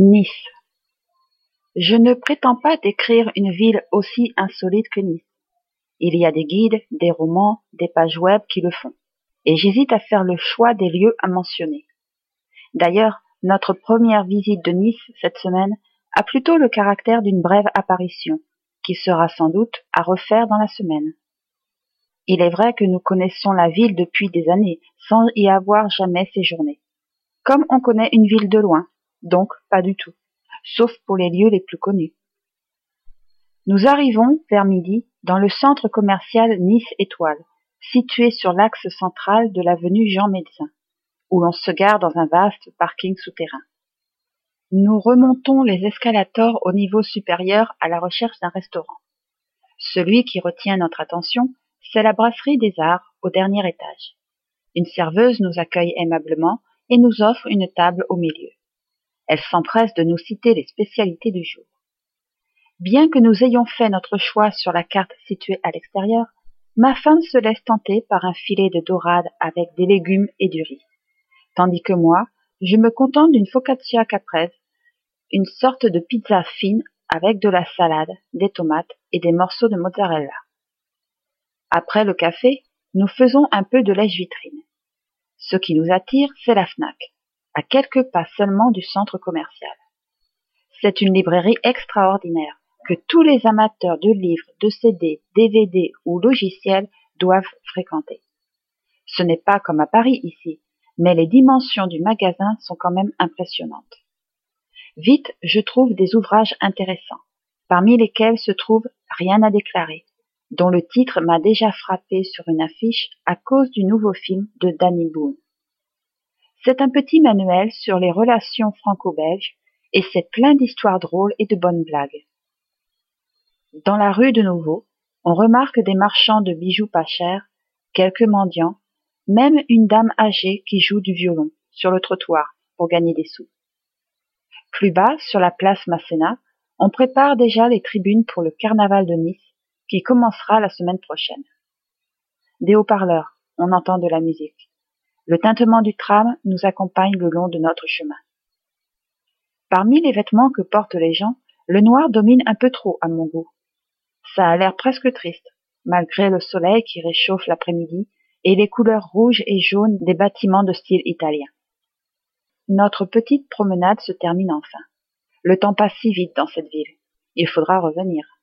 Nice. Je ne prétends pas décrire une ville aussi insolite que Nice. Il y a des guides, des romans, des pages web qui le font, et j'hésite à faire le choix des lieux à mentionner. D'ailleurs, notre première visite de Nice cette semaine a plutôt le caractère d'une brève apparition, qui sera sans doute à refaire dans la semaine. Il est vrai que nous connaissons la ville depuis des années, sans y avoir jamais séjourné. Comme on connaît une ville de loin, donc pas du tout, sauf pour les lieux les plus connus. Nous arrivons, vers midi, dans le centre commercial Nice Étoile, situé sur l'axe central de l'avenue Jean Médecin, où l'on se gare dans un vaste parking souterrain. Nous remontons les escalators au niveau supérieur à la recherche d'un restaurant. Celui qui retient notre attention, c'est la brasserie des arts au dernier étage. Une serveuse nous accueille aimablement et nous offre une table au milieu. Elle s'empresse de nous citer les spécialités du jour. Bien que nous ayons fait notre choix sur la carte située à l'extérieur, ma femme se laisse tenter par un filet de dorade avec des légumes et du riz, tandis que moi, je me contente d'une focaccia caprese, une sorte de pizza fine avec de la salade, des tomates et des morceaux de mozzarella. Après le café, nous faisons un peu de lèche-vitrine. Ce qui nous attire, c'est la FNAC, à quelques pas seulement du centre commercial. C'est une librairie extraordinaire que tous les amateurs de livres, de CD, DVD ou logiciels doivent fréquenter. Ce n'est pas comme à Paris ici, mais les dimensions du magasin sont quand même impressionnantes. Vite, je trouve des ouvrages intéressants, parmi lesquels se trouve Rien à déclarer, dont le titre m'a déjà frappé sur une affiche à cause du nouveau film de Danny Boone. C'est un petit manuel sur les relations franco-belges et c'est plein d'histoires drôles et de bonnes blagues. Dans la rue de nouveau, on remarque des marchands de bijoux pas chers, quelques mendiants, même une dame âgée qui joue du violon sur le trottoir pour gagner des sous. Plus bas, sur la place Masséna, on prépare déjà les tribunes pour le carnaval de Nice qui commencera la semaine prochaine. Des haut-parleurs, on entend de la musique. Le tintement du tram nous accompagne le long de notre chemin. Parmi les vêtements que portent les gens, le noir domine un peu trop à mon goût. Ça a l'air presque triste, malgré le soleil qui réchauffe l'après-midi et les couleurs rouges et jaunes des bâtiments de style italien. Notre petite promenade se termine enfin. Le temps passe si vite dans cette ville. Il faudra revenir.